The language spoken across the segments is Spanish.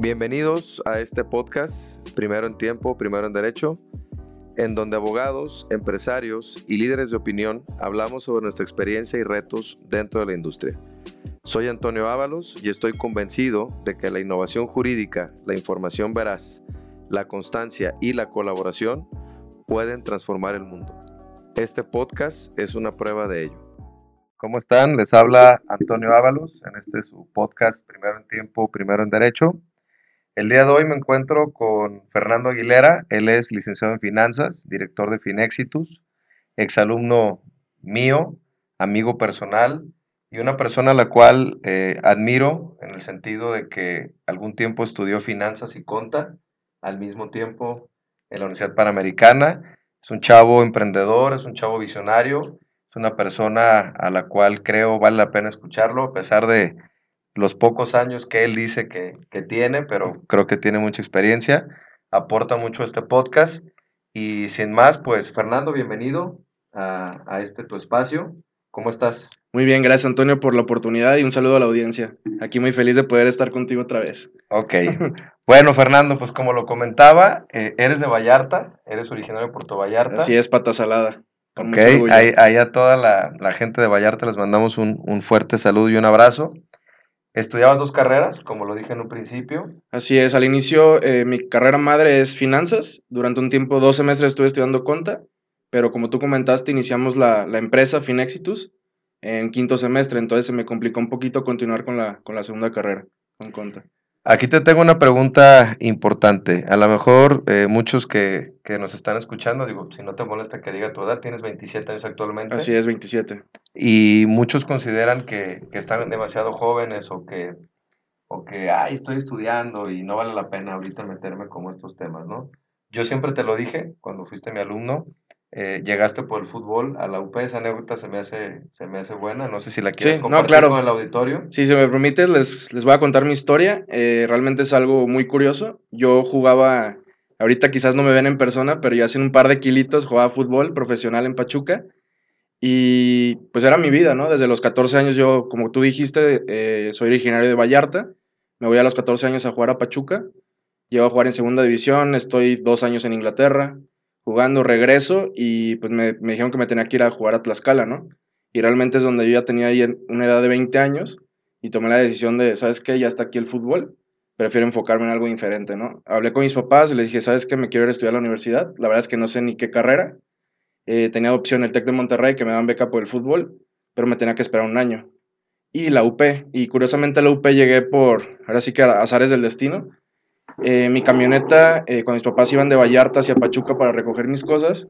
Bienvenidos a este podcast, Primero en Tiempo, Primero en Derecho, en donde abogados, empresarios y líderes de opinión hablamos sobre nuestra experiencia y retos dentro de la industria. Soy Antonio Ábalos y estoy convencido de que la innovación jurídica, la información veraz, la constancia y la colaboración pueden transformar el mundo. Este podcast es una prueba de ello. ¿Cómo están? Les habla Antonio Ábalos en este su podcast Primero en Tiempo, Primero en Derecho. El día de hoy me encuentro con Fernando Aguilera, él es licenciado en finanzas, director de Finexitus, exalumno mío, amigo personal y una persona a la cual eh, admiro en el sentido de que algún tiempo estudió finanzas y conta, al mismo tiempo en la Universidad Panamericana. Es un chavo emprendedor, es un chavo visionario, es una persona a la cual creo vale la pena escucharlo, a pesar de los pocos años que él dice que, tiene, pero creo que tiene mucha experiencia, aporta mucho a este podcast. Y sin más, pues Fernando, bienvenido a, a este tu espacio. ¿Cómo estás? Muy bien, gracias Antonio por la oportunidad y un saludo a la audiencia. Aquí muy feliz de poder estar contigo otra vez. Ok. bueno, Fernando, pues como lo comentaba, eh, eres de Vallarta, eres originario de Puerto Vallarta. Así es, pata salada. Ok, ahí, a toda la, la, gente de Vallarta les mandamos un, un fuerte saludo y un abrazo. Estudiabas dos carreras, como lo dije en un principio. Así es, al inicio eh, mi carrera madre es finanzas. Durante un tiempo, dos semestres estuve estudiando conta, pero como tú comentaste, iniciamos la, la empresa Finexitus en quinto semestre, entonces se me complicó un poquito continuar con la, con la segunda carrera, con conta. Aquí te tengo una pregunta importante. A lo mejor eh, muchos que, nos están escuchando, digo, si no te molesta que diga tu edad, tienes 27 años actualmente. Así es, 27. Y muchos consideran que, están demasiado jóvenes o que, o que, ay, estoy estudiando y no vale la pena ahorita meterme como estos temas, ¿no? Yo siempre te lo dije cuando fuiste mi alumno, eh, llegaste por el fútbol a la UP, esa anécdota se me hace, se me hace buena, no sé si la quieres compartir con el auditorio. Si se me permite, les, les voy a contar mi historia, eh, realmente es algo muy curioso, yo jugaba, ahorita quizás no me ven en persona, pero ya hace un par de kilitos jugaba fútbol profesional en Pachuca, y pues era mi vida, ¿no? Desde los 14 años yo, como tú dijiste, eh, soy originario de Vallarta, me voy a los 14 años a jugar a Pachuca, llevo a jugar en segunda división, estoy dos años en Inglaterra, jugando, regreso y pues me, dijeron que me tenía que ir a jugar a Tlaxcala, ¿no? Y realmente es donde yo ya tenía ahí una edad de 20 años y tomé la decisión de, ¿sabes qué? Ya está aquí el fútbol, prefiero enfocarme en algo diferente, ¿no? Hablé con mis papás y les dije, ¿sabes qué? Me quiero ir a estudiar a la universidad. La verdad es que no sé ni qué carrera. Eh, tenía opción el TEC de Monterrey, que me daban beca por el fútbol, pero me tenía que esperar un año. Y la UP, y curiosamente la UP llegué por, ahora sí que azares del destino, eh, mi camioneta, eh, cuando mis papás iban de Vallarta hacia Pachuca para recoger mis cosas,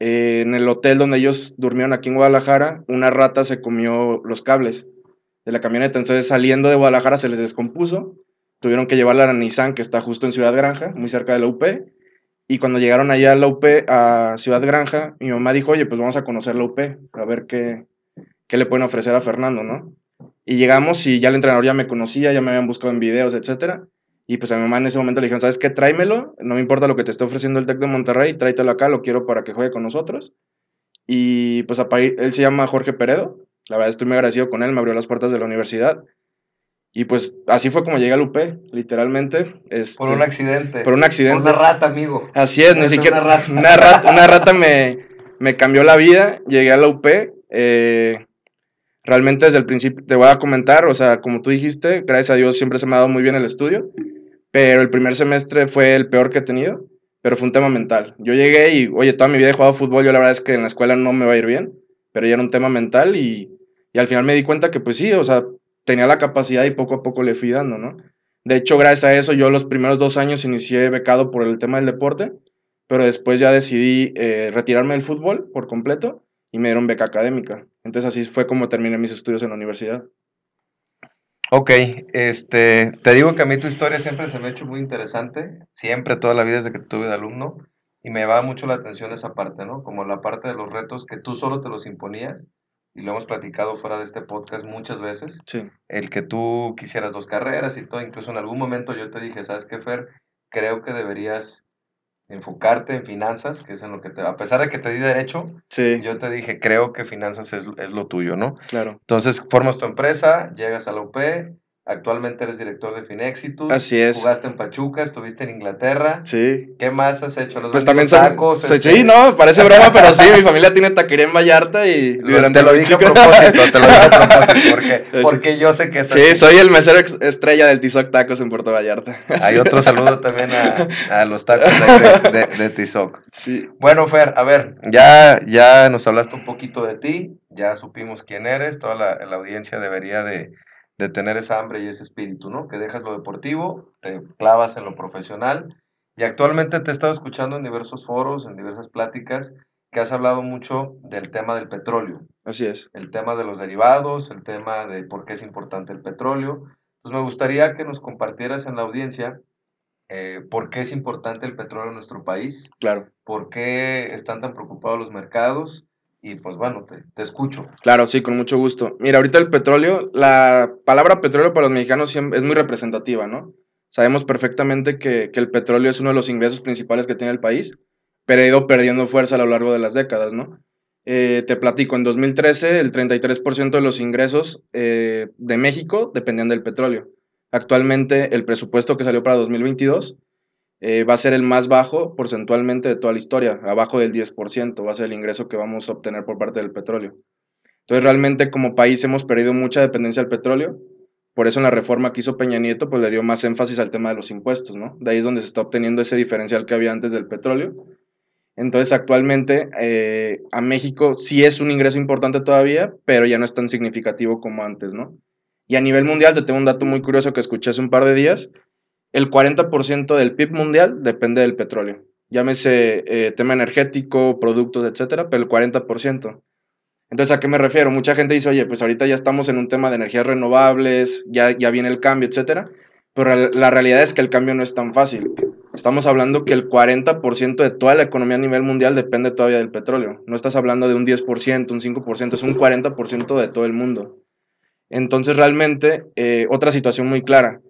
eh, en el hotel donde ellos durmieron aquí en Guadalajara, una rata se comió los cables de la camioneta. Entonces, saliendo de Guadalajara se les descompuso. Tuvieron que llevarla a la Nissan, que está justo en Ciudad Granja, muy cerca de la UP. Y cuando llegaron allá a la UP, a Ciudad Granja, mi mamá dijo, oye, pues vamos a conocer la UP, a ver qué, qué le pueden ofrecer a Fernando, ¿no? Y llegamos y ya el entrenador ya me conocía, ya me habían buscado en videos, etcétera. Y pues a mi mamá en ese momento le dijeron, ¿sabes qué? Tráemelo, no me importa lo que te esté ofreciendo el TEC de Monterrey, tráetelo acá, lo quiero para que juegue con nosotros. Y pues él se llama Jorge Peredo, la verdad estoy muy agradecido con él, me abrió las puertas de la universidad. Y pues así fue como llegué al UP, literalmente. Este, por un accidente. Por un accidente. Por una rata, amigo. Así es, ni siquiera. Una rata. Una rata, una rata me, me, cambió la vida. Llegué a la UP. Eh, realmente desde el principio te voy a comentar, o sea, como tú dijiste, gracias a Dios siempre se me ha dado muy bien el estudio pero el primer semestre fue el peor que he tenido, pero fue un tema mental. Yo llegué y, oye, toda mi vida he jugado fútbol, yo la verdad es que en la escuela no me va a ir bien, pero ya era un tema mental y, y al final me di cuenta que pues sí, o sea, tenía la capacidad y poco a poco le fui dando, ¿no? De hecho, gracias a eso, yo los primeros dos años inicié becado por el tema del deporte, pero después ya decidí eh, retirarme del fútbol por completo y me dieron beca académica. Entonces así fue como terminé mis estudios en la universidad. Ok, este, te digo que a mí tu historia siempre se me ha hecho muy interesante, siempre, toda la vida desde que tuve de alumno, y me va mucho la atención esa parte, ¿no? Como la parte de los retos que tú solo te los imponías, y lo hemos platicado fuera de este podcast muchas veces, sí. el que tú quisieras dos carreras y todo, incluso en algún momento yo te dije, ¿sabes qué, Fer? Creo que deberías enfocarte en finanzas, que es en lo que te... A pesar de que te di derecho, yo te dije, creo que finanzas es, es, lo tuyo, ¿no? Claro. Entonces, formas tu empresa, llegas a la UP, Actualmente eres director de Finexitus. Así es. Jugaste en Pachuca, estuviste en Inglaterra. Sí. ¿Qué más has hecho? ¿Nos Pues también son- tacos? Sí, Este, sí, no, parece broma, pero sí, mi familia tiene taquería en Vallarta y Lo- te lo dije a propósito, te lo dije a propósito, porque, porque yo sé que es Sí, así. soy el mesero estrella del Tizoc Tacos en Puerto Vallarta. Hay otro saludo también a, a los tacos de, de, de Tizoc. Sí. Bueno, Fer, a ver, ya, ya nos hablaste un poquito de ti, ya supimos quién eres, toda la, la audiencia debería de, de tener esa hambre y ese espíritu, ¿no? Que dejas lo deportivo, te clavas en lo profesional y actualmente te he estado escuchando en diversos foros, en diversas pláticas, que has hablado mucho del tema del petróleo, Así es. el tema de los derivados, el tema de por qué es importante el petróleo. Entonces me gustaría que nos compartieras en la audiencia eh, por qué es importante el petróleo en nuestro país, Claro. por qué están tan preocupados los mercados y pues bueno, te, te escucho. Claro, sí, con mucho gusto. Mira, ahorita el petróleo, la palabra petróleo para los mexicanos es muy representativa, ¿no? Sabemos perfectamente que, que el petróleo es uno de los ingresos principales que tiene el país, pero ha ido perdiendo fuerza a lo largo de las décadas, ¿no? Eh, te platico, en 2013 el 33% de los ingresos eh, de México dependían del petróleo. Actualmente el presupuesto que salió para 2022 eh, va a ser el más bajo porcentualmente de toda la historia, abajo del 10%, va a ser el ingreso que vamos a obtener por parte del petróleo. Entonces realmente como país hemos perdido mucha dependencia del petróleo, por eso en la reforma que hizo Peña Nieto pues le dio más énfasis al tema de los impuestos, ¿no? De ahí es donde se está obteniendo ese diferencial que había antes del petróleo. Entonces actualmente eh, a México sí es un ingreso importante todavía, pero ya no es tan significativo como antes, ¿no? Y a nivel mundial te tengo un dato muy curioso que escuché hace un par de días, el 40% del PIB mundial depende del petróleo. Llámese eh, tema energético, productos, etcétera, pero el 40%. Entonces, ¿a qué me refiero? Mucha gente dice, oye, pues ahorita ya estamos en un tema de energías renovables, ya, ya viene el cambio, etcétera. Pero la- realidad es que el cambio no es tan fácil. Estamos hablando que el 40% de toda la economía a nivel mundial depende todavía del petróleo. No estás hablando de un 10%, un 5%, es un 40% de todo el mundo. Entonces, realmente, eh, otra situación muy clara.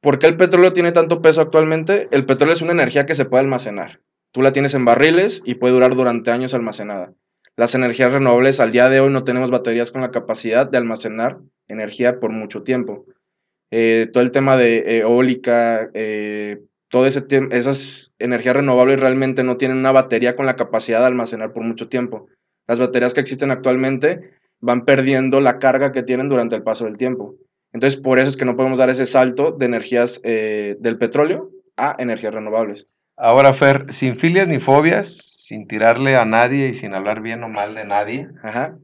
¿Por qué el petróleo tiene tanto peso actualmente? El petróleo es una energía que se puede almacenar. Tú la tienes en barriles y puede durar durante años almacenada. Las energías renovables al día de hoy no tenemos baterías con la capacidad de almacenar energía por mucho tiempo. Eh, todo el tema de eh, eólica, eh, tem- esas energías renovables realmente no tienen una batería con la capacidad de almacenar por mucho tiempo. Las baterías que existen actualmente van perdiendo la carga que tienen durante el paso del tiempo. Entonces, por eso es que no podemos dar ese salto de energías eh, del petróleo a energías renovables. Ahora, Fer, sin filias ni fobias, sin tirarle a nadie y sin hablar bien o mal de nadie, Ajá,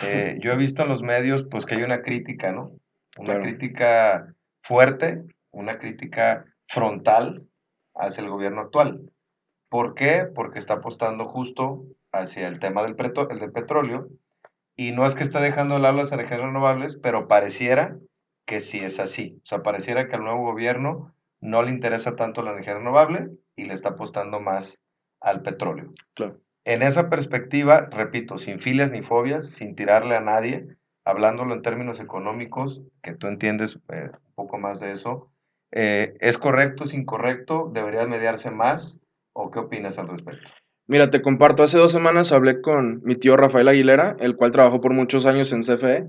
eh, yo he visto en los medios pues que hay una crítica, ¿no? Una Claro. crítica fuerte, una crítica frontal hacia el gobierno actual. ¿Por qué? Porque está apostando justo hacia el tema del, el del petróleo y no es que esté dejando de lado las energías renovables, pero pareciera que sí es así. O sea, pareciera que al nuevo gobierno no le interesa tanto la energía renovable y le está apostando más al petróleo. claro. En esa perspectiva, repito, sin filias ni fobias, sin tirarle a nadie, hablándolo en términos económicos, que tú entiendes eh, un poco más de eso, eh, ¿es correcto, es incorrecto? ¿Debería mediarse más? ¿O qué opinas al respecto? Mira, te comparto, hace dos semanas hablé con mi tío Rafael Aguilera, el cual trabajó por muchos años en CFE,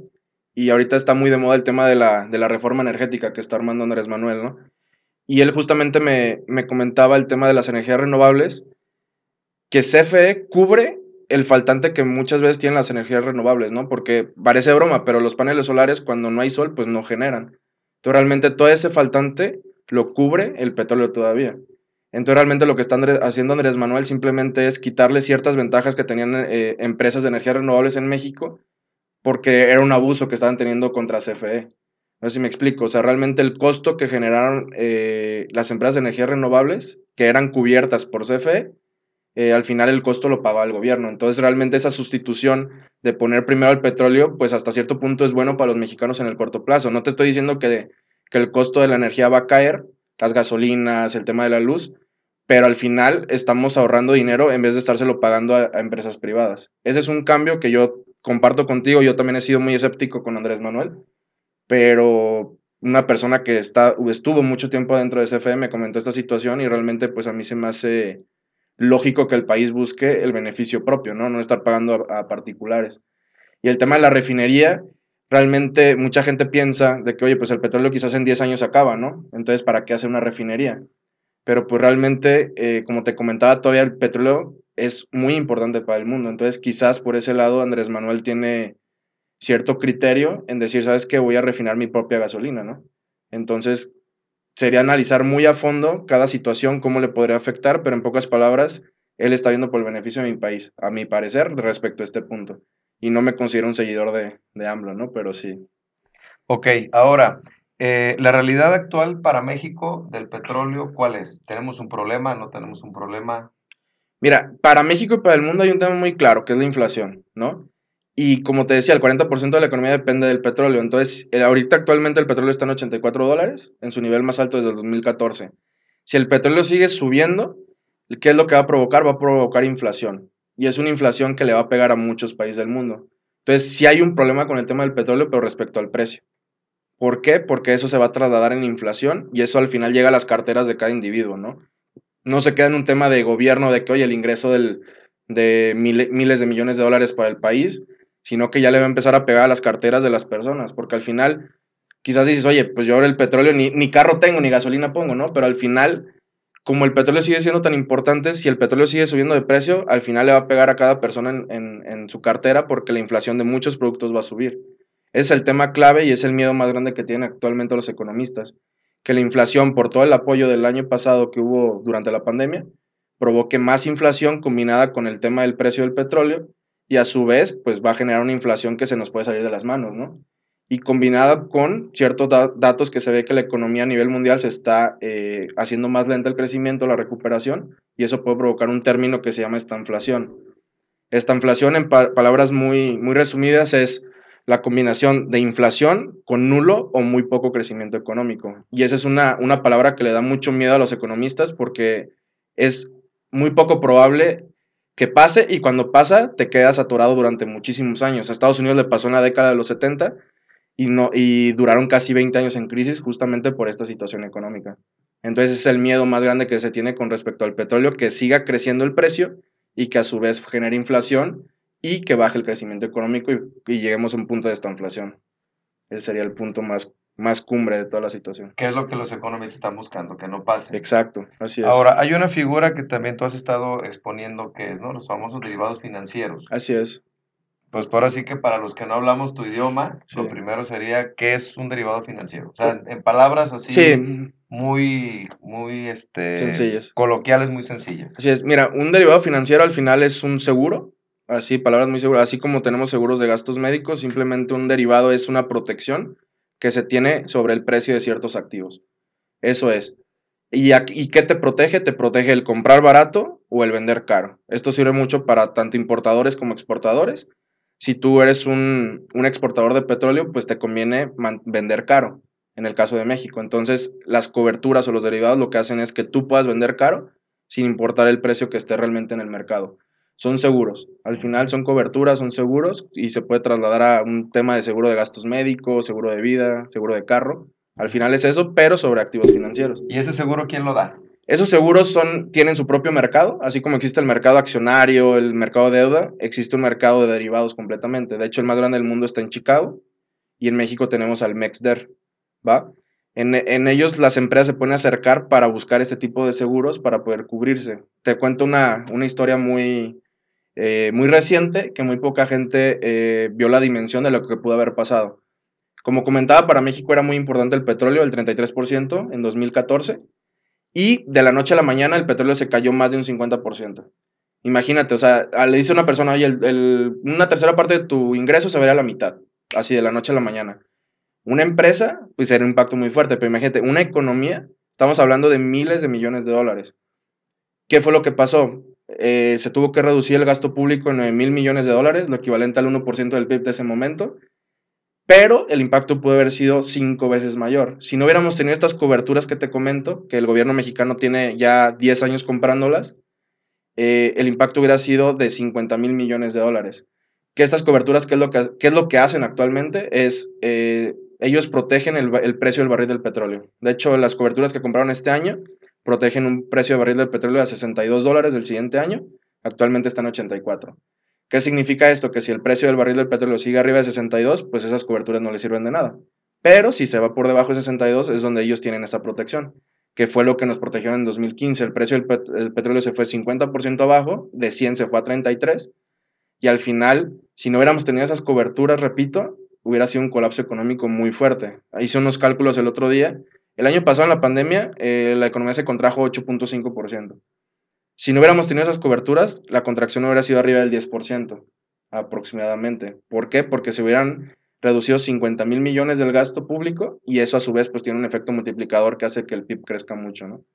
y ahorita está muy de moda el tema de la, de la reforma energética que está armando Andrés Manuel, ¿no? Y él justamente me, me comentaba el tema de las energías renovables, que CFE cubre el faltante que muchas veces tienen las energías renovables, ¿no? Porque parece broma, pero los paneles solares cuando no hay sol, pues no generan. Entonces realmente todo ese faltante lo cubre el petróleo todavía. Entonces realmente lo que está haciendo Andrés Manuel simplemente es quitarle ciertas ventajas que tenían eh, empresas de energías renovables en México porque era un abuso que estaban teniendo contra CFE. No sé si me explico. O sea, realmente el costo que generaron eh, las empresas de energías renovables, que eran cubiertas por CFE, eh, al final el costo lo pagaba el gobierno. Entonces realmente esa sustitución de poner primero el petróleo, pues hasta cierto punto es bueno para los mexicanos en el corto plazo. No te estoy diciendo que, que el costo de la energía va a caer, las gasolinas, el tema de la luz, pero al final estamos ahorrando dinero en vez de estárselo pagando a, a empresas privadas. Ese es un cambio que yo comparto contigo. Yo también he sido muy escéptico con Andrés Manuel, pero una persona que está, estuvo mucho tiempo dentro de CFE me comentó esta situación y realmente pues a mí se me hace lógico que el país busque el beneficio propio, ¿no? No estar pagando a, a particulares. Y el tema de la refinería, realmente mucha gente piensa de que, oye, pues el petróleo quizás en 10 años acaba, ¿no? Entonces, ¿para qué hacer una refinería? Pero pues realmente, eh, como te comentaba, todavía el petróleo es muy importante para el mundo. Entonces, quizás por ese lado Andrés Manuel tiene cierto criterio en decir, ¿sabes qué? Voy a refinar mi propia gasolina, ¿no? Entonces, sería analizar muy a fondo cada situación, cómo le podría afectar, pero en pocas palabras, él está viendo por el beneficio de mi país, a mi parecer, respecto a este punto. Y no me considero un seguidor de, de AMLO, ¿no? Pero sí. Ok, ahora, eh, la realidad actual para México del petróleo, ¿cuál es? ¿Tenemos un problema? ¿No tenemos un problema? Mira, para México y para el mundo hay un tema muy claro, que es la inflación, ¿no? Y como te decía, el 40% de la economía depende del petróleo. Entonces, ahorita actualmente el petróleo está en 84 dólares, en su nivel más alto desde el 2014. Si el petróleo sigue subiendo, ¿qué es lo que va a provocar? Va a provocar inflación. Y es una inflación que le va a pegar a muchos países del mundo. Entonces, sí hay un problema con el tema del petróleo, pero respecto al precio. ¿Por qué? Porque eso se va a trasladar en inflación y eso al final llega a las carteras de cada individuo, ¿no? No se queda en un tema de gobierno de que, oye, el ingreso del, de miles de millones de dólares para el país, sino que ya le va a empezar a pegar a las carteras de las personas, porque al final quizás dices, oye, pues yo ahora el petróleo ni, ni carro tengo, ni gasolina pongo, ¿no? Pero al final, como el petróleo sigue siendo tan importante, si el petróleo sigue subiendo de precio, al final le va a pegar a cada persona en, en, su cartera porque la inflación de muchos productos va a subir. Es el tema clave y es el miedo más grande que tienen actualmente los economistas, que la inflación, por todo el apoyo del año pasado que hubo durante la pandemia, provoque más inflación combinada con el tema del precio del petróleo y a su vez pues va a generar una inflación que se nos puede salir de las manos, ¿no? Y combinada con ciertos datos que se ve que la economía a nivel mundial se está eh, haciendo más lenta el crecimiento, la recuperación, y eso puede provocar un término que se llama estanflación. Estanflación, en palabras muy, muy resumidas, es la combinación de inflación con nulo o muy poco crecimiento económico. Y esa es una, una palabra que le da mucho miedo a los economistas porque es muy poco probable que pase y cuando pasa te quedas atorado durante muchísimos años. A Estados Unidos le pasó en la década de los 70 y, no, y duraron casi 20 años en crisis justamente por esta situación económica. Entonces es el miedo más grande que se tiene con respecto al petróleo, que siga creciendo el precio y que a su vez genere inflación y que baje el crecimiento económico y, y lleguemos a un punto de esta inflación. Ese sería el punto más más cumbre de toda la situación. ¿Qué es lo que los economistas están buscando? Que no pase. Exacto, así es. Ahora, hay una figura que también tú has estado exponiendo que es, ¿no? Los famosos derivados financieros. Así es. Pues por así que para los que no hablamos tu idioma, lo primero sería, ¿qué es un derivado financiero? O sea, en palabras así muy, muy, este... Sencillas. Coloquiales, muy sencillas. Así es. Mira, un derivado financiero al final es un seguro, así, palabras muy seguras, así como tenemos seguros de gastos médicos, simplemente un derivado es una protección que se tiene sobre el precio de ciertos activos. Eso es. ¿Y, ¿Y qué te protege? Te protege el comprar barato o el vender caro. Esto sirve mucho para tanto importadores como exportadores. Si tú eres un, exportador de petróleo, pues te conviene vender caro, en el caso de México. Entonces, las coberturas o los derivados lo que hacen es que tú puedas vender caro sin importar el precio que esté realmente en el mercado son seguros. Al final son coberturas, son seguros y se puede trasladar a un tema de seguro de gastos médicos, seguro de vida, seguro de carro. Al final es eso, pero sobre activos financieros. ¿Y ese seguro quién lo da? Esos seguros son, tienen su propio mercado, así como existe el mercado accionario, el mercado de deuda, existe un mercado de derivados completamente. De hecho, el más grande del mundo está en Chicago y en México tenemos al MEXDER, ¿va? En, en, ellos las empresas se pueden acercar para buscar este tipo de seguros para poder cubrirse. Te cuento una, una historia muy, eh, muy reciente que muy poca gente eh, vio la dimensión de lo que pudo haber pasado. Como comentaba, para México era muy importante el petróleo, el 33% en 2014, y de la noche a la mañana el petróleo se cayó más de un 50%. Imagínate, o sea, le dice una persona, oye, una tercera parte de tu ingreso se vería a la mitad, así de la noche a la mañana. Una empresa, pues era un impacto muy fuerte, pero imagínate, una economía, estamos hablando de miles de millones de dólares. ¿Qué fue lo que pasó? Eh, se tuvo que reducir el gasto público en 9 mil millones de dólares, lo equivalente al 1% del PIB de ese momento, pero el impacto pudo haber sido cinco veces mayor. Si no hubiéramos tenido estas coberturas que te comento, que el gobierno mexicano tiene ya 10 años comprándolas, eh, el impacto hubiera sido de 50 mil millones de dólares. Que estas coberturas, ¿qué es lo que, es lo que hacen actualmente? Es, eh, ellos protegen el, el precio del barril del petróleo. De hecho, las coberturas que compraron este año protegen un precio de barril del petróleo a 62 dólares del siguiente año, actualmente está en 84. ¿Qué significa esto? Que si el precio del barril del petróleo sigue arriba de 62, pues esas coberturas no les sirven de nada. Pero si se va por debajo de 62 es donde ellos tienen esa protección, que fue lo que nos protegieron en 2015. El precio del petróleo se fue 50% abajo, de 100 se fue a 33, y al final, si no hubiéramos tenido esas coberturas, repito, hubiera sido un colapso económico muy fuerte. Hice unos cálculos el otro día. El año pasado, en la pandemia, eh, la economía se contrajo 8.5%. Si no hubiéramos tenido esas coberturas, la contracción hubiera sido arriba del 10% aproximadamente. ¿Por qué? Porque se hubieran reducido 50 mil millones del gasto público y eso a su vez pues tiene un efecto multiplicador que hace que el PIB crezca mucho, ¿no?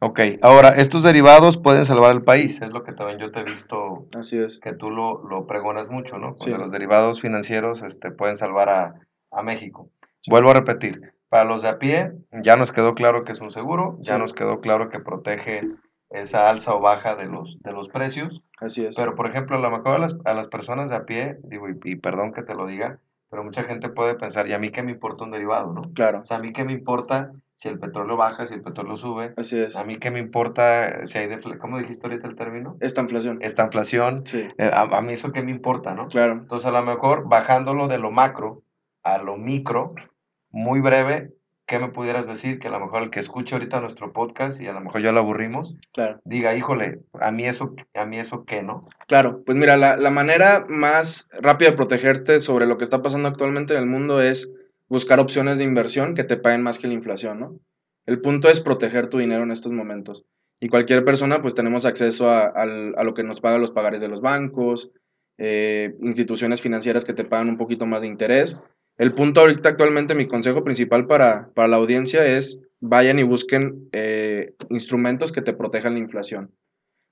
Ok, ahora, estos derivados pueden salvar al país, es lo que también yo te he visto Así es. que tú lo, lo pregonas mucho, ¿no? Sí. los derivados financieros este, pueden salvar a, a México. Vuelvo a repetir, para los de a pie ya nos quedó claro que es un seguro, ya nos quedó claro que protege esa alza o baja de los, de los precios. Así es. Pero, por ejemplo, a lo mejor a las, a las personas de a pie, digo, y, perdón que te lo diga, pero mucha gente puede pensar, ¿y a mí qué me importa un derivado, no? Claro. O sea, ¿a mí qué me importa si el petróleo baja, si el petróleo sube? Así es. ¿A mí qué me importa si hay, ¿cómo dijiste ahorita el término? Esta inflación. Esta inflación. Sí. Eh, a, a, mí eso qué me importa, ¿no? Claro. Entonces, a lo mejor bajándolo de lo macro a lo micro, muy breve, ¿qué me pudieras decir? Que a lo mejor el que escuche ahorita nuestro podcast y a lo mejor ya lo aburrimos, claro. diga, híjole, a mí eso, a mí eso qué, ¿no? Claro, pues mira, la, la, manera más rápida de protegerte sobre lo que está pasando actualmente en el mundo es buscar opciones de inversión que te paguen más que la inflación, ¿no? El punto es proteger tu dinero en estos momentos. Y cualquier persona, pues tenemos acceso a, a, a lo que nos pagan los pagares de los bancos, eh, instituciones financieras que te pagan un poquito más de interés. El punto ahorita actualmente, mi consejo principal para, para la audiencia es vayan y busquen eh, instrumentos que te protejan la inflación.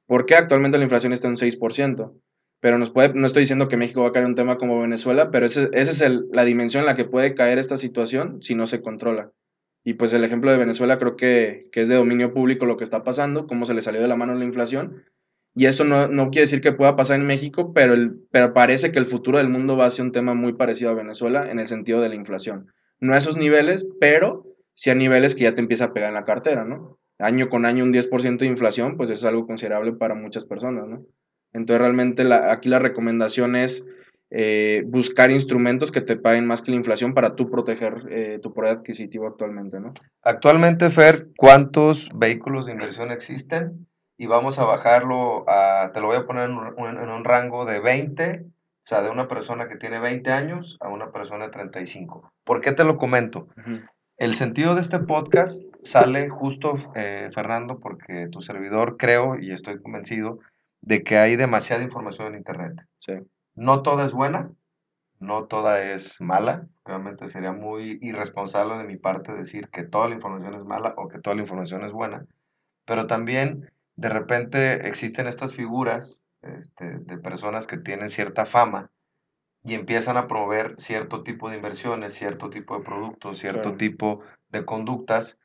¿Por qué actualmente la inflación está en 6%? Pero nos puede, no estoy diciendo que México va a caer en un tema como Venezuela, pero esa es la dimensión en la que puede caer esta situación si no se controla. Y pues el ejemplo de Venezuela creo que, que es de dominio público lo que está pasando, cómo se le salió de la mano la inflación. Y eso no, no quiere decir que pueda pasar en México, pero, el, pero parece que el futuro del mundo va a ser un tema muy parecido a Venezuela en el sentido de la inflación. No a esos niveles, pero sí a niveles que ya te empieza a pegar en la cartera, ¿no? Año con año un 10% de inflación, pues eso es algo considerable para muchas personas, ¿no? Entonces realmente aquí la recomendación es eh, buscar instrumentos que te paguen más que la inflación para tú proteger eh, tu poder adquisitivo actualmente, ¿no? Actualmente, Fer, ¿cuántos vehículos de inversión existen? Y vamos a bajarlo a, te lo voy a poner en un, en un rango de 20, o sea, de una persona que tiene 20 años a una persona de 35. ¿Por qué te lo comento? Uh -huh. El sentido de este podcast sale justo, eh, Fernando, porque tu servidor creo y estoy convencido de que hay demasiada información en Internet. Sí. No toda es buena, no toda es mala. Realmente sería muy irresponsable de mi parte decir que toda la información es mala o que toda la información es buena. Pero también de repente existen estas figuras este, de personas que tienen cierta fama y empiezan a promover cierto tipo de inversiones, cierto tipo de productos, cierto Claro. tipo de conductas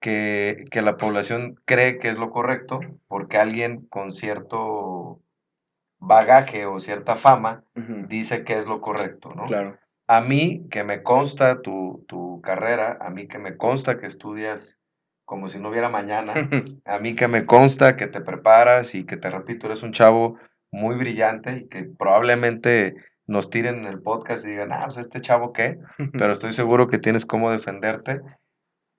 que, que la población cree que es lo correcto porque alguien con cierto bagaje o cierta fama dice que es lo correcto, ¿no? Claro. A mí que me consta tu, tu carrera, a mí que me consta que estudias como si no hubiera mañana, a mí que me consta que te preparas y que te repito, eres un chavo muy brillante y que probablemente nos tiren en el podcast y digan, ah, pues este chavo qué, pero estoy seguro que tienes cómo defenderte.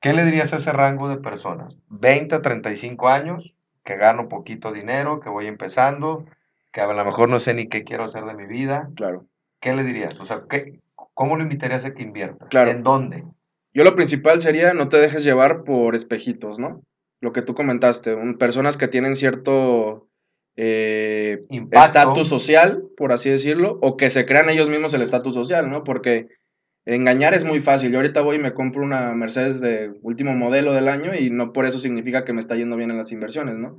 ¿Qué le dirías a ese rango de personas? 20 a 35 años, que gano poquito dinero, que voy empezando, que a lo mejor no sé ni qué quiero hacer de mi vida. Claro. ¿Qué le dirías? O sea, ¿qué, ¿cómo lo invitarías a que invierta? Claro. ¿En dónde? Yo lo principal sería no te dejes llevar por espejitos, ¿no? Lo que tú comentaste, un- personas que tienen cierto eh, estatus social, por así decirlo, o que se crean ellos mismos el estatus social, ¿no? Porque engañar es muy fácil. Yo ahorita voy y me compro una Mercedes de último modelo del año y no por eso significa que me está yendo bien en las inversiones, ¿no?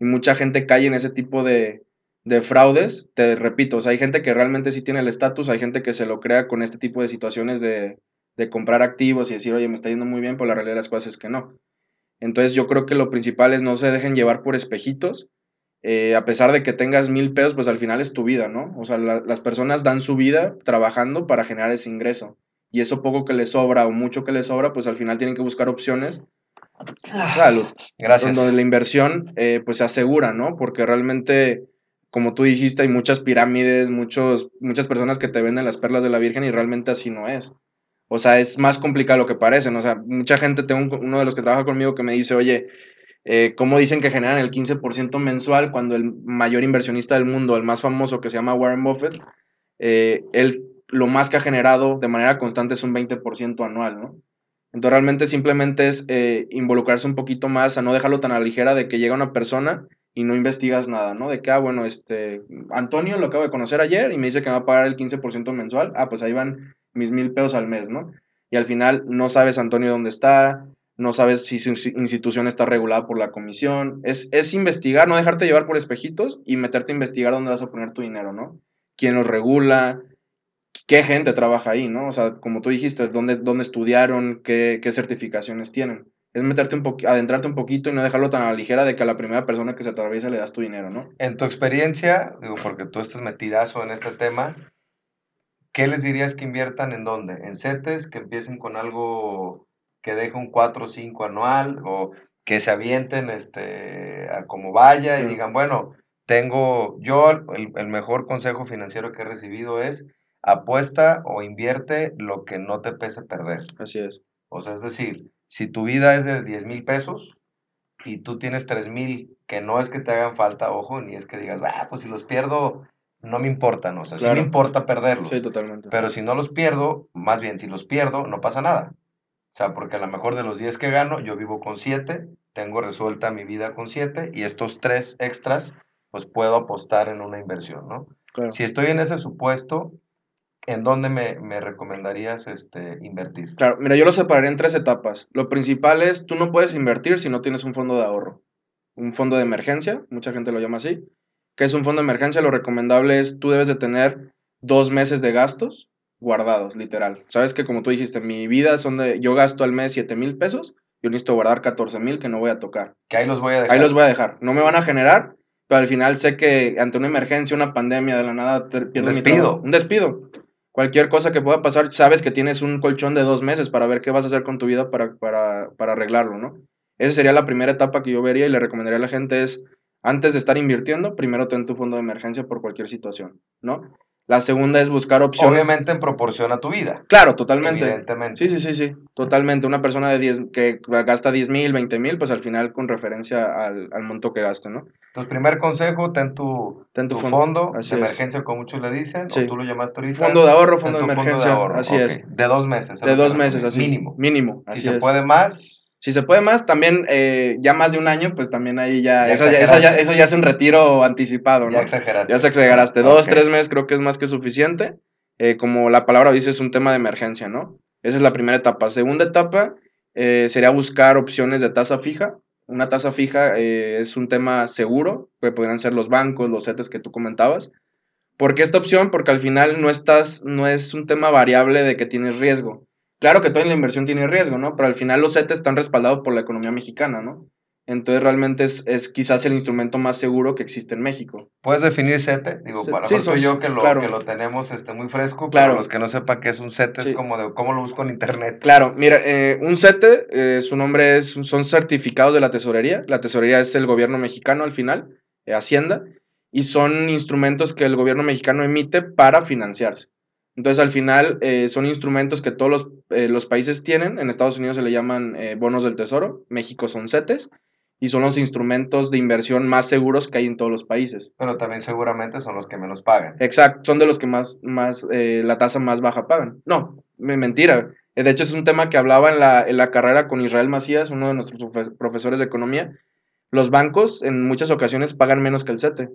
Y mucha gente cae en ese tipo de, de fraudes. Te repito, o sea, hay gente que realmente sí tiene el estatus, hay gente que se lo crea con este tipo de situaciones de, de comprar activos y decir, oye, me está yendo muy bien, pero la realidad de las cosas es que no. Entonces yo creo que lo principal es no se dejen llevar por espejitos. Eh, a pesar de que tengas mil pesos, pues al final es tu vida, ¿no? O sea, la- las personas dan su vida trabajando para generar ese ingreso. Y eso poco que les sobra o mucho que les sobra, pues al final tienen que buscar opciones. Salud Gracias. donde la inversión eh, pues se asegura, ¿no? Porque realmente como tú dijiste, hay muchas pirámides, muchos, muchas personas que te venden las perlas de la Virgen y realmente así no es. O sea, es más complicado lo que parece, O sea, mucha gente, tengo uno de los que trabaja conmigo que me dice, oye, eh, ¿cómo dicen que generan el 15% mensual cuando el mayor inversionista del mundo, el más famoso que se llama Warren Buffett, eh, él lo más que ha generado de manera constante es un 20% anual, ¿no? Entonces realmente simplemente es eh, involucrarse un poquito más, a no dejarlo tan a la ligera de que llega una persona y no investigas nada, ¿no? De que, ah, bueno, este, Antonio lo acabo de conocer ayer y me dice que me va a pagar el 15% mensual, ah, pues ahí van mis mil pesos al mes, ¿no? Y al final no sabes Antonio dónde está, no sabes si su institución está regulada por la comisión. Es, es investigar, no dejarte llevar por espejitos y meterte a investigar dónde vas a poner tu dinero, ¿no? ¿Quién los regula? ¿Qué gente trabaja ahí, no? O sea, como tú dijiste, ¿dónde, dónde estudiaron? ¿Qué, qué certificaciones tienen? es meterte un poquito, adentrarte un poquito y no dejarlo tan a la ligera de que a la primera persona que se atraviesa le das tu dinero, ¿no? En tu experiencia, digo, porque tú estás metidazo en este tema, ¿qué les dirías que inviertan en dónde? ¿En CETES, que empiecen con algo que deje un 4 o 5 anual o que se avienten este, a como vaya y digan, bueno, tengo, yo el, el mejor consejo financiero que he recibido es apuesta o invierte lo que no te pese perder. Así es. O sea, es decir, si tu vida es de 10 mil pesos y tú tienes 3 mil, que no es que te hagan falta, ojo, ni es que digas, ah, pues si los pierdo, no me importa, ¿no? O sea, sí me importa perderlos. Sí, totalmente. Pero si no los pierdo, más bien, si los pierdo, no pasa nada. O sea, porque a lo mejor de los 10 que gano, yo vivo con 7, tengo resuelta mi vida con 7 y estos 3 extras, pues puedo apostar en una inversión, ¿no? Si estoy en ese supuesto, ¿en dónde me, recomendarías este, invertir? Claro, mira, yo lo separaría en tres etapas. Lo principal es, tú no puedes invertir si no tienes un fondo de ahorro. Un fondo de emergencia, mucha gente lo llama así. ¿Qué es un fondo de emergencia? Lo recomendable es, tú debes de tener dos meses de gastos guardados, literal. Sabes que como tú dijiste, mi vida son de, yo gasto al mes 7 mil pesos, yo necesito guardar 14 mil que no voy a tocar. Que ahí los voy a dejar. Ahí los voy a dejar. No me van a generar, pero al final sé que ante una emergencia, una pandemia, de la nada pierdo un despido. Un despido cualquier cosa que pueda pasar, sabes que tienes un colchón de dos meses para ver qué vas a hacer con tu vida para, para, para arreglarlo, ¿no? Esa sería la primera etapa que yo vería y le recomendaría a la gente es, antes de estar invirtiendo, primero ten tu fondo de emergencia por cualquier situación, ¿no? La segunda es buscar opciones. Obviamente en proporción a tu vida. Claro, totalmente. Evidentemente. Sí, sí, sí, sí. Totalmente. Una persona de 10, que gasta 10 mil, 20 mil, pues al final con referencia al, al, monto que gaste, ¿no? Entonces, primer consejo, ten tu, ten tu, fondo, de emergencia, como muchos le dicen, o tú lo llamaste ahorita. Fondo de ahorro, fondo de emergencia. Fondo de ahorro. Así es. De dos meses. De dos meses, así. Mínimo. Mínimo. Si se puede más, si se puede más, también eh, ya más de un año, pues también ahí ya, eso, ya, eso, ya, es un retiro anticipado, ¿no? Ya exageraste. Ya se exageraste. Dos, tres meses creo que es más que suficiente. Eh, como la palabra dice, es un tema de emergencia, ¿no? Esa es la primera etapa. Segunda etapa eh, sería buscar opciones de tasa fija. Una tasa fija es un tema seguro, que podrían ser los bancos, los CETES que tú comentabas. ¿Por qué esta opción? Porque al final no estás, no es un tema variable de que tienes riesgo. Claro que toda la inversión tiene riesgo, ¿no? Pero al final los CETES están respaldados por la economía mexicana, ¿no? Entonces realmente es, es, quizás el instrumento más seguro que existe en México. ¿Puedes definir CETE? Digo, para sí, soy yo que lo, que lo tenemos este, muy fresco, claro. para los que no sepan qué es un CETE, es como de cómo lo busco en internet. Claro, mira, eh, un CETE, eh, su nombre es, son certificados de la tesorería. La tesorería es el gobierno mexicano al final, eh, Hacienda, y son instrumentos que el gobierno mexicano emite para financiarse. Entonces, al final, eh, son instrumentos que todos los, eh, los, países tienen. En Estados Unidos se le llaman eh, bonos del tesoro, México son CETES, y son los instrumentos de inversión más seguros que hay en todos los países. Pero también seguramente son los que menos pagan. Exacto, son de los que más, más la tasa más baja pagan. No, mentira. De hecho, es un tema que hablaba en la, en la carrera con Israel Macías, uno de nuestros profesores de economía. Los bancos en muchas ocasiones pagan menos que el CETE.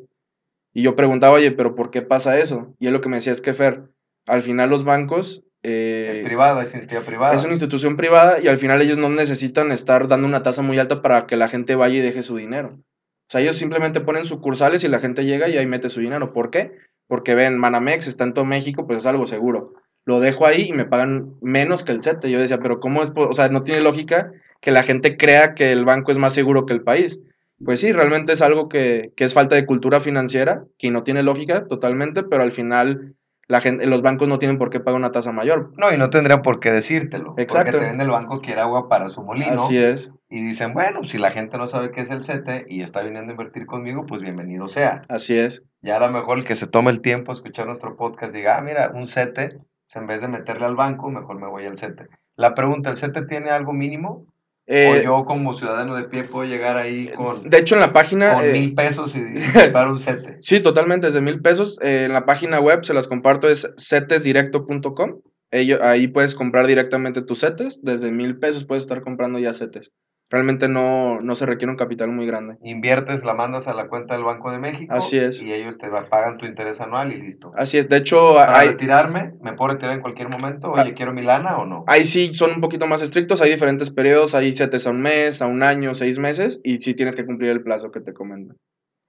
Y yo preguntaba, oye, pero ¿por qué pasa eso? Y él lo que me decía es que, Fer, al final los bancos... Eh, es privada, es institución privada. Es una institución privada y al final ellos no necesitan estar dando una tasa muy alta para que la gente vaya y deje su dinero. O sea, ellos simplemente ponen sucursales y la gente llega y ahí mete su dinero. ¿Por qué? Porque ven, Manamex está en todo México, pues es algo seguro. Lo dejo ahí y me pagan menos que el CETE. Yo decía, pero ¿cómo es? O sea, no tiene lógica que la gente crea que el banco es más seguro que el país. Pues sí, realmente es algo que, que es falta de cultura financiera, que no tiene lógica totalmente, pero al final la gente, los bancos no tienen por qué pagar una tasa mayor. No, y no tendrían por qué decírtelo. Exacto. Porque te vende el banco quiere agua para su molino. Así es, Y dicen, bueno, si la gente no sabe qué es el CETE y está viniendo a invertir conmigo, pues bienvenido sea. así es. Ya a lo mejor el que se tome el tiempo a escuchar nuestro podcast diga, ah, mira, un CETE, pues en vez de meterle al banco, mejor me voy al CETE. La pregunta, ¿el CETE tiene algo mínimo? Eh, o yo como ciudadano de pie puedo llegar ahí con, de hecho, en la página... con eh, mil pesos y, para un CETE. Sí, totalmente, desde mil pesos. Eh, en la página web se las comparto, es setesdirecto.com. Ahí puedes comprar directamente tus setes. Desde mil pesos puedes estar comprando ya setes. Realmente no, no se requiere un capital muy grande. Inviertes, la mandas a la cuenta del Banco de México. Así es. Y ellos te pagan tu interés anual y listo. Así es. De hecho, Para hay, retirarme, ¿me puedo retirar en cualquier momento? Oye, Ah. ¿quiero mi lana o no? ahí sí son un poquito más estrictos. Hay diferentes periodos. Hay setes a un mes, a un año, seis meses. Y sí tienes que cumplir el plazo que te comento.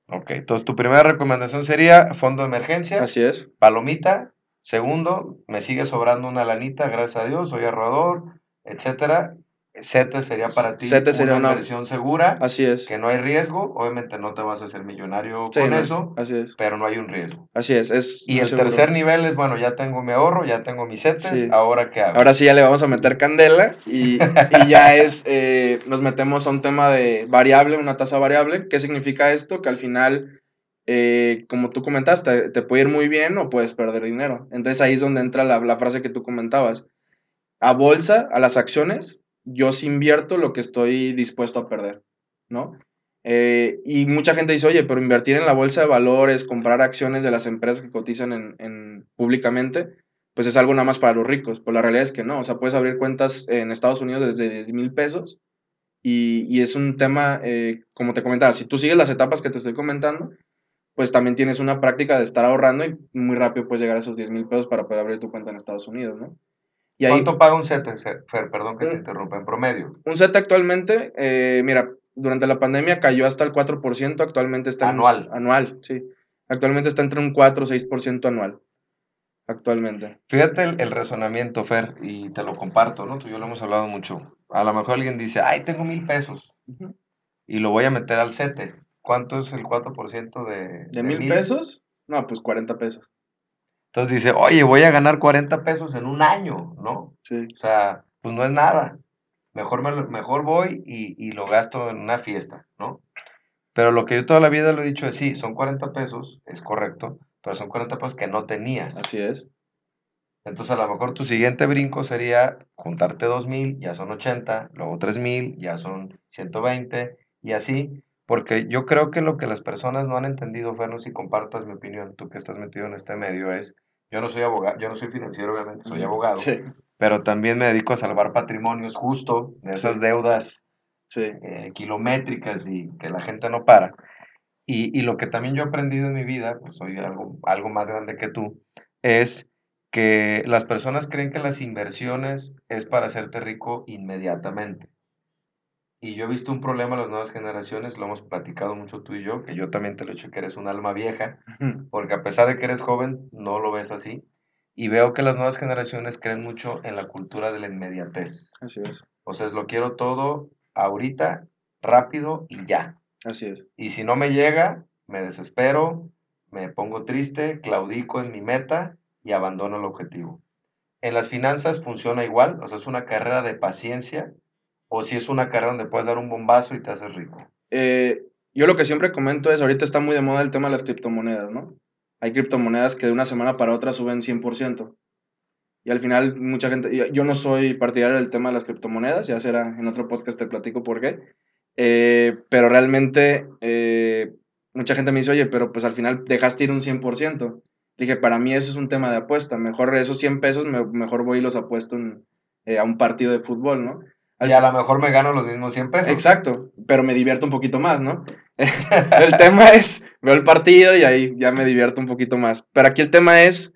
Ok, entonces tu primera recomendación sería fondo de emergencia, Así es. palomita. Segundo, me sigue sobrando una lanita, gracias a Dios, soy ahorrador, etcétera. CETE sería para ti CETE sería una una- inversión segura, Así es. que no hay riesgo. Obviamente no te vas a hacer millonario Sí, con no, eso, Así es. pero no hay un riesgo. Así es. es Y el seguro. tercer nivel es, bueno, ya tengo mi ahorro, ya tengo mis CETES, Sí. ahora qué hago. Ahora sí ya le vamos a meter candela y, y ya es, eh, nos metemos a un tema de variable, una tasa variable. ¿Qué significa esto? Que al final, eh, como tú comentaste, te puede ir muy bien o puedes perder dinero. Entonces ahí es donde entra la, la frase que tú comentabas. A bolsa, a las acciones, yo sí invierto lo que estoy dispuesto a perder, ¿no? Eh, y mucha gente dice, oye, pero invertir en la bolsa de valores, comprar acciones de las empresas que cotizan en, en- públicamente, pues es algo nada más para los ricos. Pues la realidad es que no. O sea, puedes abrir cuentas en Estados Unidos desde 10 mil pesos y, y es un tema, eh, como te comentaba, si tú sigues las etapas que te estoy comentando, pues también tienes una práctica de estar ahorrando y muy rápido puedes llegar a esos 10 mil pesos para poder abrir tu cuenta en Estados Unidos, ¿no? Y ahí, ¿Cuánto paga un CETE, Fer? Perdón que te Un- interrumpa, en promedio. un set actualmente, eh, mira, durante la pandemia cayó hasta el 4%, actualmente está en Anual. anual, sí. Actualmente está entre un 4 o 6% anual. Actualmente. Fíjate el, el razonamiento, Fer, y te lo comparto, ¿no? Tú y yo lo hemos hablado mucho. A lo mejor alguien dice, ay, tengo mil pesos y lo voy a meter al CETE. ¿Cuánto es el 4% de, ¿De mil pesos? No, pues 40 pesos. Entonces dice, oye, voy a ganar 40 pesos en un año, ¿no? Sí. O sea, pues no es nada. Mejor, me mejor voy y, y lo gasto en una fiesta, ¿no? Pero lo que yo toda la vida lo he dicho es, sí, son 40 pesos, es correcto, pero son 40 pesos que no tenías. Así es. Entonces a lo mejor tu siguiente brinco sería juntarte 2000, ya son 80, luego 3000, ya son 120 y así, porque yo creo que lo que las personas no han entendido, Fer, no sé si compartas mi opinión, tú que estás metido en este medio es, yo no soy abogado, yo no soy financiero obviamente, soy abogado, Sí. pero también me dedico a salvar patrimonios justo de esas deudas Sí. eh, kilométricas y que la gente no para. Y, y lo que también yo he aprendido en mi vida, pues soy algo, algo más grande que tú, es que las personas creen que las inversiones es para hacerte rico inmediatamente. Y yo he visto un problema en las nuevas generaciones, lo hemos platicado mucho tú y yo, que yo también te lo he dicho que eres un alma vieja, porque a pesar de que eres joven, no lo ves así. Y veo que las nuevas generaciones creen mucho en la cultura de la inmediatez. Así es. O sea, es lo quiero todo ahorita, rápido y ya. Así es. Y si no me llega, me desespero, me pongo triste, claudico en mi meta y abandono el objetivo. En las finanzas funciona igual, o sea, es una carrera de paciencia, o si es una carrera donde puedes dar un bombazo y te haces rico. Eh, yo lo que siempre comento es, ahorita está muy de moda el tema de las criptomonedas, ¿no? Hay criptomonedas que de una semana para otra suben 100%. Y al final mucha gente, yo- no soy partidario del tema de las criptomonedas, ya será en otro podcast te platico por qué. Eh, pero realmente eh, mucha gente me dice, oye, pero pues al final dejaste ir un 100%. Dije, para mí eso es un tema de apuesta. Mejor esos 100 pesos, me- mejor voy y los apuesto a un partido de fútbol, ¿no? Y a lo mejor me gano los mismos 100 pesos. Exacto, pero me divierto un poquito más, ¿no? el tema es, veo el partido y ahí ya me divierto un poquito más. Pero aquí el tema es,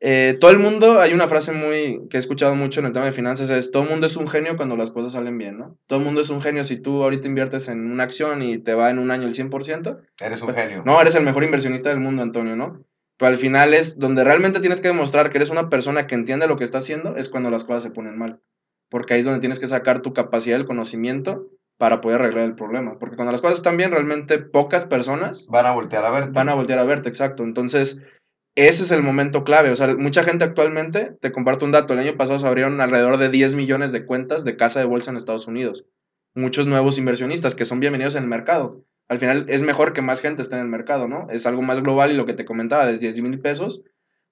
eh, todo el mundo, hay una frase muy que he escuchado mucho en el tema de finanzas, es, todo el mundo es un genio cuando las cosas salen bien, ¿no? Todo el mundo es un genio si tú ahorita inviertes en una acción y te va en un año el 100%. Eres un genio. No, eres el mejor inversionista del mundo, Antonio, ¿no? Pero al final es donde realmente tienes que demostrar que eres una persona que entiende lo que está haciendo, es cuando las cosas se ponen mal. Porque ahí es donde tienes que sacar tu capacidad del conocimiento para poder arreglar el problema. Porque cuando las cosas están bien, realmente pocas personas Van a voltear a verte. van a voltear a verte, exacto. Entonces, ese es el momento clave. O sea, mucha gente actualmente, te comparto un dato, el año pasado se abrieron alrededor de 10 millones de cuentas de casa de bolsa en Estados Unidos. Muchos nuevos inversionistas que son bienvenidos en el mercado. Al final es mejor que más gente esté en el mercado, ¿no? Es algo más global y lo que te comentaba, de 10 mil pesos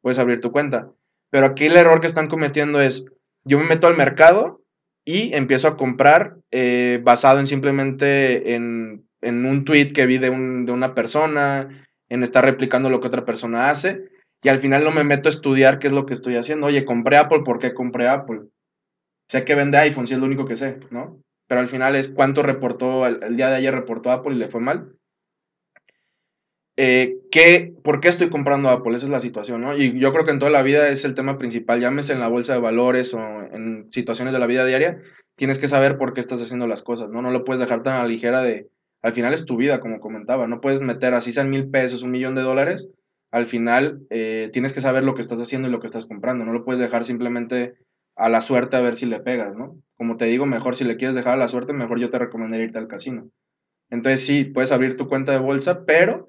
puedes abrir tu cuenta. Pero aquí el error que están cometiendo es, yo me meto al mercado y empiezo a comprar eh, basado en simplemente en, un tweet que vi de, de una persona, en estar replicando lo que otra persona hace y al final no me meto a estudiar qué es lo que estoy haciendo. Oye, compré Apple, ¿por qué compré Apple? Sé que vende iPhone, si es lo único que sé, ¿no? Pero al final es cuánto reportó, el, día de ayer reportó Apple y le fue mal. Eh, ¿qué, ¿Por qué estoy comprando Apple? Esa es la situación, ¿no? Y yo creo que en toda la vida es el tema principal, llámese en la bolsa de valores o en situaciones de la vida diaria, tienes que saber por qué estás haciendo las cosas, ¿no? No lo puedes dejar tan a la ligera de, al final es tu vida, como comentaba. No puedes meter así sean mil pesos, un millón de dólares. Al final eh, tienes que saber lo que estás haciendo y lo que estás comprando. No lo puedes dejar simplemente a la suerte a ver si le pegas, ¿no? Como te digo, mejor si le quieres dejar a la suerte, mejor yo te recomendaría irte al casino. Entonces sí, puedes abrir tu cuenta de bolsa, pero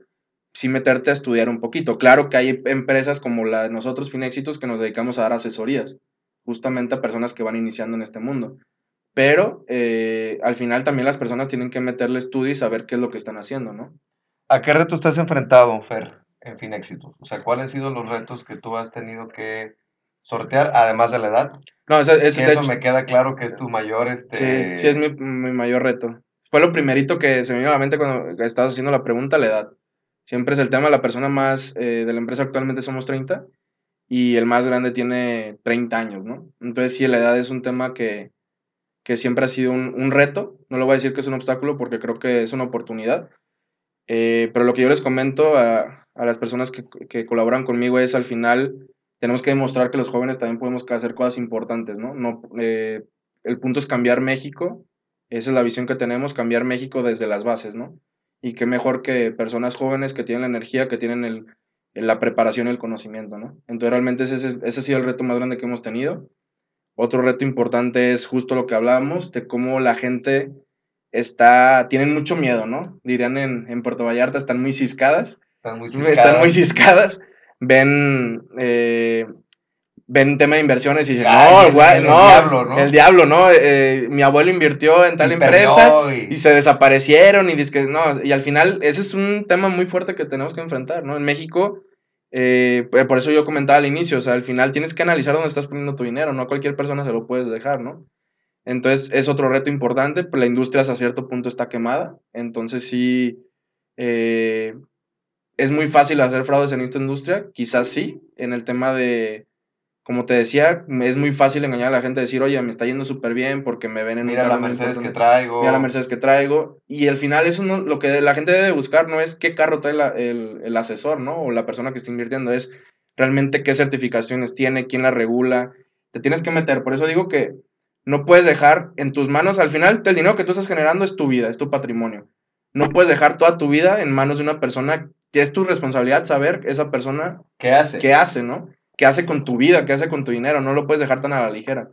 sí meterte a estudiar un poquito. Claro que hay empresas como la de nosotros, Finéxitos, que nos dedicamos a dar asesorías, justamente a personas que van iniciando en este mundo. Pero eh, al final también las personas tienen que meterle estudio y saber qué es lo que están haciendo, ¿no? ¿A qué reto estás enfrentado, Fer, en Finexito? O sea, ¿cuáles han sido los retos que tú has tenido que sortear, además de la edad? No, eso me queda claro que es tu mayor... Este... Sí, sí, es mi, mayor reto. Fue lo primerito que se me vino a la mente cuando estabas haciendo la pregunta, la edad. Siempre es el tema, la persona más eh, de la empresa actualmente somos 30 y el más grande tiene 30 años, ¿no? Entonces sí, la edad es un tema que, que siempre ha sido un, reto. No lo voy a decir que es un obstáculo porque creo que es una oportunidad. Eh, pero lo que yo les comento a, las personas que, colaboran conmigo es al final tenemos que demostrar que los jóvenes también podemos hacer cosas importantes, ¿no? no eh, el punto es cambiar México, esa es la visión que tenemos, cambiar México desde las bases, ¿no? Y qué mejor que personas jóvenes que tienen la energía, que tienen el, la preparación y el conocimiento, ¿no? Entonces realmente ese, ese ha sido el reto más grande que hemos tenido otro reto importante es justo lo que hablábamos, de cómo la gente está, tienen mucho miedo, ¿no? Dirían en, en Puerto Vallarta, están muy ciscadas. Están muy ciscadas. Están muy ciscadas. Ven, eh, ven tema de inversiones y dicen, no, el, el, no, diablo, ¿no? El diablo, ¿no? Eh, mi abuelo invirtió en tal empresa y... se desaparecieron y dice que no, y al final ese es un tema muy fuerte que tenemos que enfrentar, ¿no? En México eh, pues, por eso yo comentaba al inicio, o sea, al final tienes que analizar dónde estás poniendo tu dinero, no a cualquier persona se lo puedes dejar, ¿no? Entonces es otro reto importante, pues la industria hasta cierto punto está quemada, entonces sí, eh, es muy fácil hacer fraudes en esta industria, quizás sí, en el tema de, como te decía, es muy fácil engañar a la gente, decir, oye, me está yendo súper bien porque me ven en Mira la Mercedes que traigo. Mira la Mercedes que traigo. Y al final eso no, lo que la gente debe buscar no es qué carro trae el, el, asesor, ¿no? O la persona que está invirtiendo, es realmente qué certificaciones tiene, quién la regula. Te tienes que meter. Por eso digo que no puedes dejar en tus manos, al final el dinero que tú estás generando es tu vida, es tu patrimonio. No puedes dejar toda tu vida en manos de una persona que es tu responsabilidad saber esa persona qué hace. ¿Qué hace, no? Qué hace con tu vida, qué hace con tu dinero, no lo puedes dejar tan a la ligera.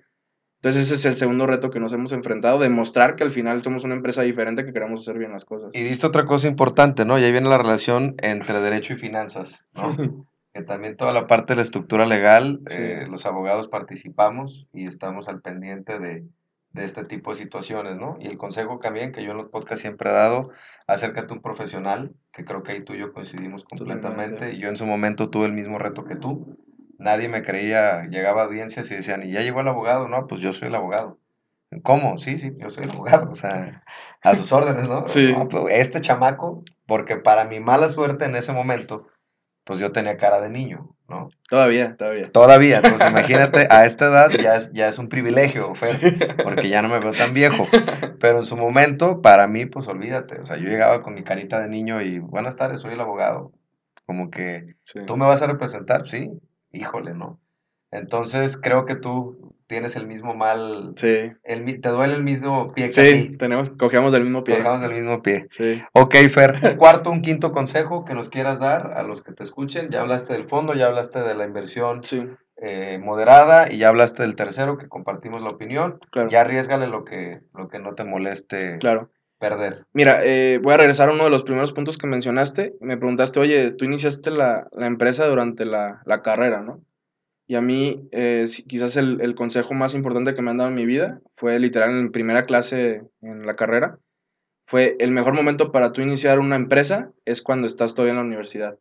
Entonces ese es el segundo reto que nos hemos enfrentado, demostrar que al final somos una empresa diferente que queremos hacer bien las cosas. Y diste otra cosa importante, ¿no? Y ahí viene la relación entre derecho y finanzas, ¿no? que también toda la parte de la estructura legal, eh, los abogados participamos y estamos al pendiente de, de este tipo de situaciones, ¿no? Y el consejo también que yo en los podcasts siempre he dado, acércate a un profesional, que creo que ahí tú y yo coincidimos completamente. Y yo en su momento tuve el mismo reto que tú nadie me creía, llegaba a audiencias y decían, ¿y ya llegó el abogado? No, pues yo soy el abogado. ¿Cómo? Sí, sí, yo soy el abogado, o sea, a sus órdenes, ¿no? Sí. Pues, este chamaco, porque para mi mala suerte en ese momento, pues yo tenía cara de niño, ¿no? Todavía, todavía. Todavía, pues imagínate, a esta edad ya es, ya es un privilegio, Fer, porque ya no me veo tan viejo. Pero en su momento, para mí, pues olvídate, o sea, yo llegaba con mi carita de niño y, buenas tardes, soy el abogado. Como que, ¿tú me vas a representar? Sí, híjole, ¿no? Entonces creo que tú tienes el mismo mal. Sí. El, te duele el mismo pie que Sí, tenemos, cogemos del mismo pie. Cogemos del mismo pie. Sí. Ok, Fer, un cuarto, un quinto consejo que nos quieras dar a los que te escuchen. Ya hablaste del fondo, ya hablaste de la inversión eh, moderada y ya hablaste del tercero que compartimos la opinión. Claro. Ya arriesgale lo que, lo que no te moleste. Claro. Perder. Mira, eh, voy a regresar a uno de los primeros puntos que mencionaste. Me preguntaste, oye, tú iniciaste la, la empresa durante la, la, carrera, ¿no? Y a mí, eh, quizás el, el, consejo más importante que me han dado en mi vida fue literal en primera clase en la carrera. Fue el mejor momento para tú iniciar una empresa es cuando estás todavía en la universidad.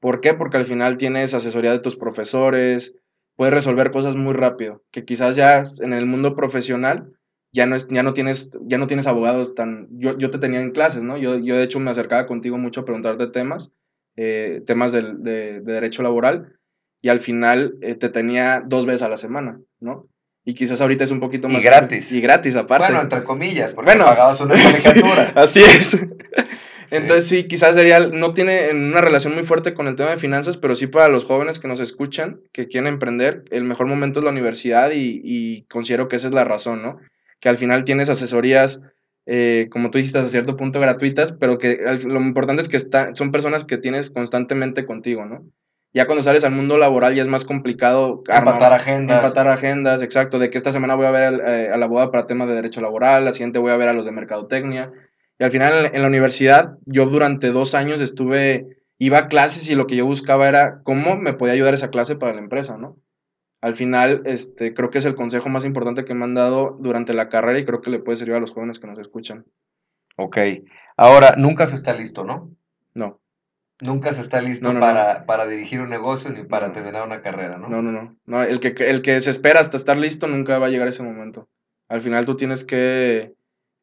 ¿Por qué? Porque al final tienes asesoría de tus profesores, puedes resolver cosas muy rápido, que quizás ya en el mundo profesional ya no, es, ya no, tienes, ya no tienes abogados tan... Yo, yo te tenía en clases, ¿no? Yo, yo de hecho me acercaba contigo mucho a preguntarte temas, eh, temas de, de, derecho laboral, y al final eh, te tenía dos veces a la semana, ¿no? Y quizás ahorita es un poquito más... Y gratis. Y gratis, aparte. Bueno, entre comillas, porque bueno, pagabas una caricatura. así es. Entonces sí, quizás sería, no tiene una relación muy fuerte con el tema de finanzas, pero sí para los jóvenes que nos escuchan, que quieren emprender, el mejor momento es la universidad y, y considero que esa es la razón, ¿no? Que al final tienes asesorías, eh, como tú dijiste, a cierto punto gratuitas, pero que lo importante es que está, son personas que tienes constantemente contigo, ¿no? Ya cuando sales al mundo laboral ya es más complicado. Empatar agendas. Empatar agendas, exacto. De que esta semana voy a ver eh, a la boda para temas de derecho laboral, la siguiente voy a ver a los de mercadotecnia. Y al final en la universidad, yo durante dos años estuve, iba a clases y lo que yo buscaba era cómo me podía ayudar esa clase para la empresa, ¿no? Al final, este, creo que es el consejo más importante que me han dado durante la carrera y creo que le puede servir a los jóvenes que nos escuchan. Ok. Ahora, nunca se está listo, ¿no? No. Nunca se está listo para, para, dirigir un negocio ni para terminar una carrera, ¿no? No, no, no. no el, que, el que se espera hasta estar listo nunca va a llegar ese momento. Al final tú tienes que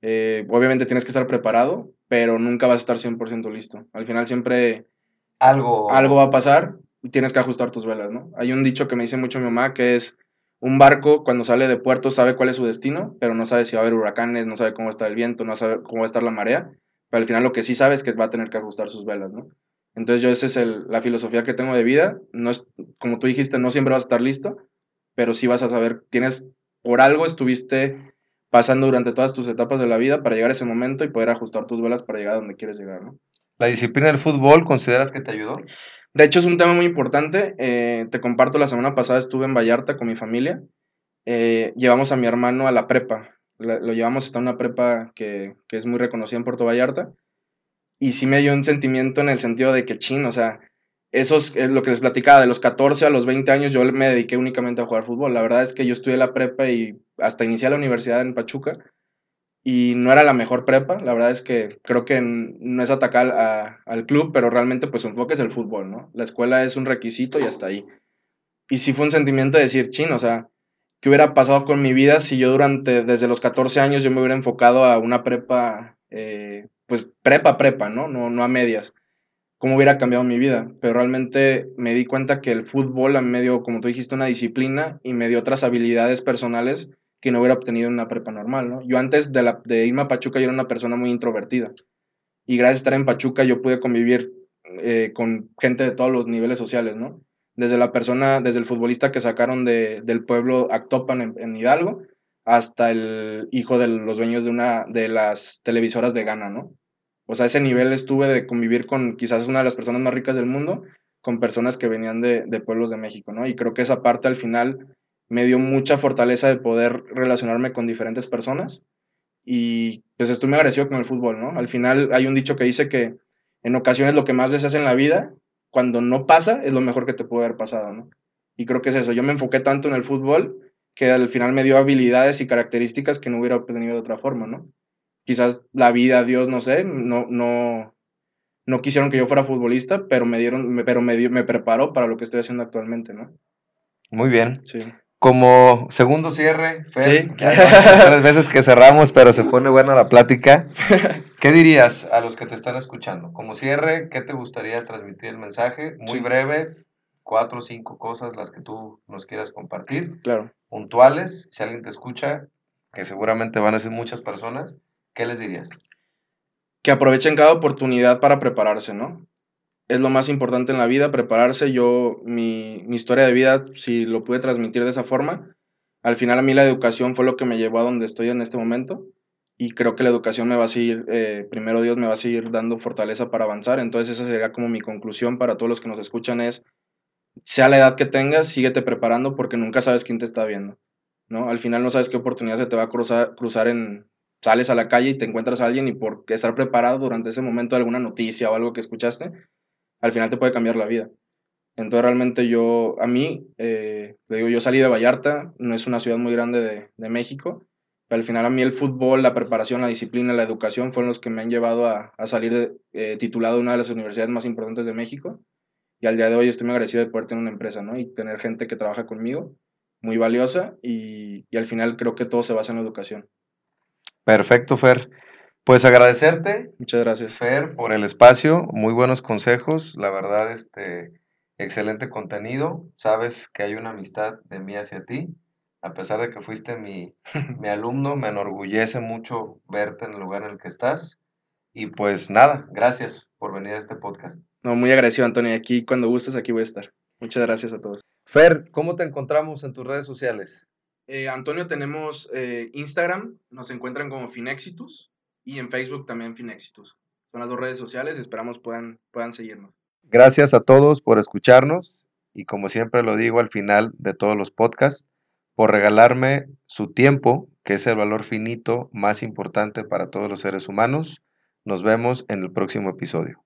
eh, obviamente tienes que estar preparado, pero nunca vas a estar 100% listo. Al final siempre algo, algo va a pasar tienes que ajustar tus velas, ¿no? Hay un dicho que me dice mucho mi mamá que es, un barco cuando sale de puerto sabe cuál es su destino, pero no sabe si va a haber huracanes, no sabe cómo está el viento, no sabe cómo va a estar la marea, pero al final lo que sí sabe es que va a tener que ajustar sus velas, ¿no? Entonces yo esa es el, la filosofía que tengo de vida, no es, como tú dijiste, no siempre vas a estar listo, pero sí vas a saber, tienes, por algo estuviste pasando durante todas tus etapas de la vida para llegar a ese momento y poder ajustar tus velas para llegar a donde quieres llegar, ¿no? ¿La disciplina del fútbol consideras que te ayudó? De hecho, es un tema muy importante. Eh, te comparto, la semana pasada estuve en Vallarta con mi familia. Eh, llevamos a mi hermano a la prepa. lo llevamos hasta una prepa que, es muy reconocida en Puerto Vallarta. Y sí me dio un sentimiento en el sentido de que, chin, o sea, eso es lo que les platicaba, de los 14 a los 20 años yo me dediqué únicamente a jugar fútbol. La verdad es que yo estudié la prepa y hasta inicié la universidad en Pachuca y no era la mejor prepa. La verdad es que creo que no es atacar al club, pero realmente pues su enfoque es el fútbol, ¿no? La escuela es un requisito y hasta ahí. Y sí fue un sentimiento de decir, chin, o sea, ¿qué hubiera pasado con mi vida si yo durante, desde los 14 años yo me hubiera enfocado a una prepa, eh, pues prepa, prepa, ¿no? No, no a medias cómo hubiera cambiado mi vida. Pero realmente me di cuenta que el fútbol me dio, como tú dijiste, una disciplina y me dio otras habilidades personales que no hubiera obtenido en una prepa normal, ¿no? Yo antes de, la, de irme a Pachuca yo era una persona muy introvertida. Y gracias a estar en Pachuca yo pude convivir eh, con gente de todos los niveles sociales, ¿no? Desde la persona, desde el futbolista que sacaron de, del pueblo Actopan en, en, Hidalgo, hasta el hijo de los dueños de una de las televisoras de Ghana, ¿no? O sea, ese nivel estuve de convivir con quizás una de las personas más ricas del mundo, con personas que venían de, de pueblos de México, ¿no? Y creo que esa parte al final me dio mucha fortaleza de poder relacionarme con diferentes personas y pues estoy muy agradecido con el fútbol, ¿no? Al final hay un dicho que dice que en ocasiones lo que más deseas en la vida, cuando no pasa, es lo mejor que te puede haber pasado, ¿no? Y creo que es eso, yo me enfoqué tanto en el fútbol que al final me dio habilidades y características que no hubiera obtenido de otra forma, ¿no? quizás la vida, Dios, no sé, no, no, no quisieron que yo fuera futbolista, pero me dieron, pero me, dio, me preparó para lo que estoy haciendo actualmente, ¿no? Muy bien. Sí. Como segundo cierre, Fer, sí. tres veces que cerramos, pero se pone buena la plática. ¿Qué dirías a los que te están escuchando? Como cierre, ¿qué te gustaría transmitir el mensaje? Muy breve, cuatro o cinco cosas las que tú nos quieras compartir. Claro. Puntuales, si alguien te escucha, que seguramente van a ser muchas personas, ¿qué les dirías? Que aprovechen cada oportunidad para prepararse, ¿no? Es lo más importante en la vida, prepararse. Yo, mi, mi historia de vida, si lo pude transmitir de esa forma, al final a mí la educación fue lo que me llevó a donde estoy en este momento y creo que la educación me va a seguir, eh, primero Dios me va a seguir dando fortaleza para avanzar, entonces esa sería como mi conclusión para todos los que nos escuchan es, sea la edad que tengas, síguete preparando porque nunca sabes quién te está viendo, ¿no? Al final no sabes qué oportunidad se te va a cruzar, cruzar en, sales a la calle y te encuentras a alguien y por estar preparado durante ese momento de alguna noticia o algo que escuchaste, al final te puede cambiar la vida. Entonces realmente yo, a mí, eh, digo, yo salí de Vallarta, no es una ciudad muy grande de, México, pero al final a mí el fútbol, la preparación, la disciplina, la educación fueron los que me han llevado a, salir eh, titulado de una de las universidades más importantes de México. Y al día de hoy estoy muy agradecido de poder tener una empresa, ¿no? Y tener gente que trabaja conmigo, muy valiosa, y al final creo que todo se basa en la educación. Perfecto, Fer. Pues agradecerte. Muchas gracias. Fer, por el espacio, muy buenos consejos, la verdad, este excelente contenido. Sabes que hay una amistad de mí hacia ti. A pesar de que fuiste mi, mi alumno, me enorgullece mucho verte en el lugar en el que estás. Y pues nada, gracias por venir a este podcast. No, muy agradecido, Antonio. Aquí, cuando gustes, aquí voy a estar. Muchas gracias a todos. Fer, ¿cómo te encontramos en tus redes sociales? Eh, Antonio, tenemos eh, Instagram, nos encuentran como Finexitus y en Facebook también Finexitus. Son las dos redes sociales, esperamos puedan, puedan seguirnos. Gracias a todos por escucharnos y como siempre lo digo al final de todos los podcasts, por regalarme su tiempo, que es el valor finito más importante para todos los seres humanos. Nos vemos en el próximo episodio.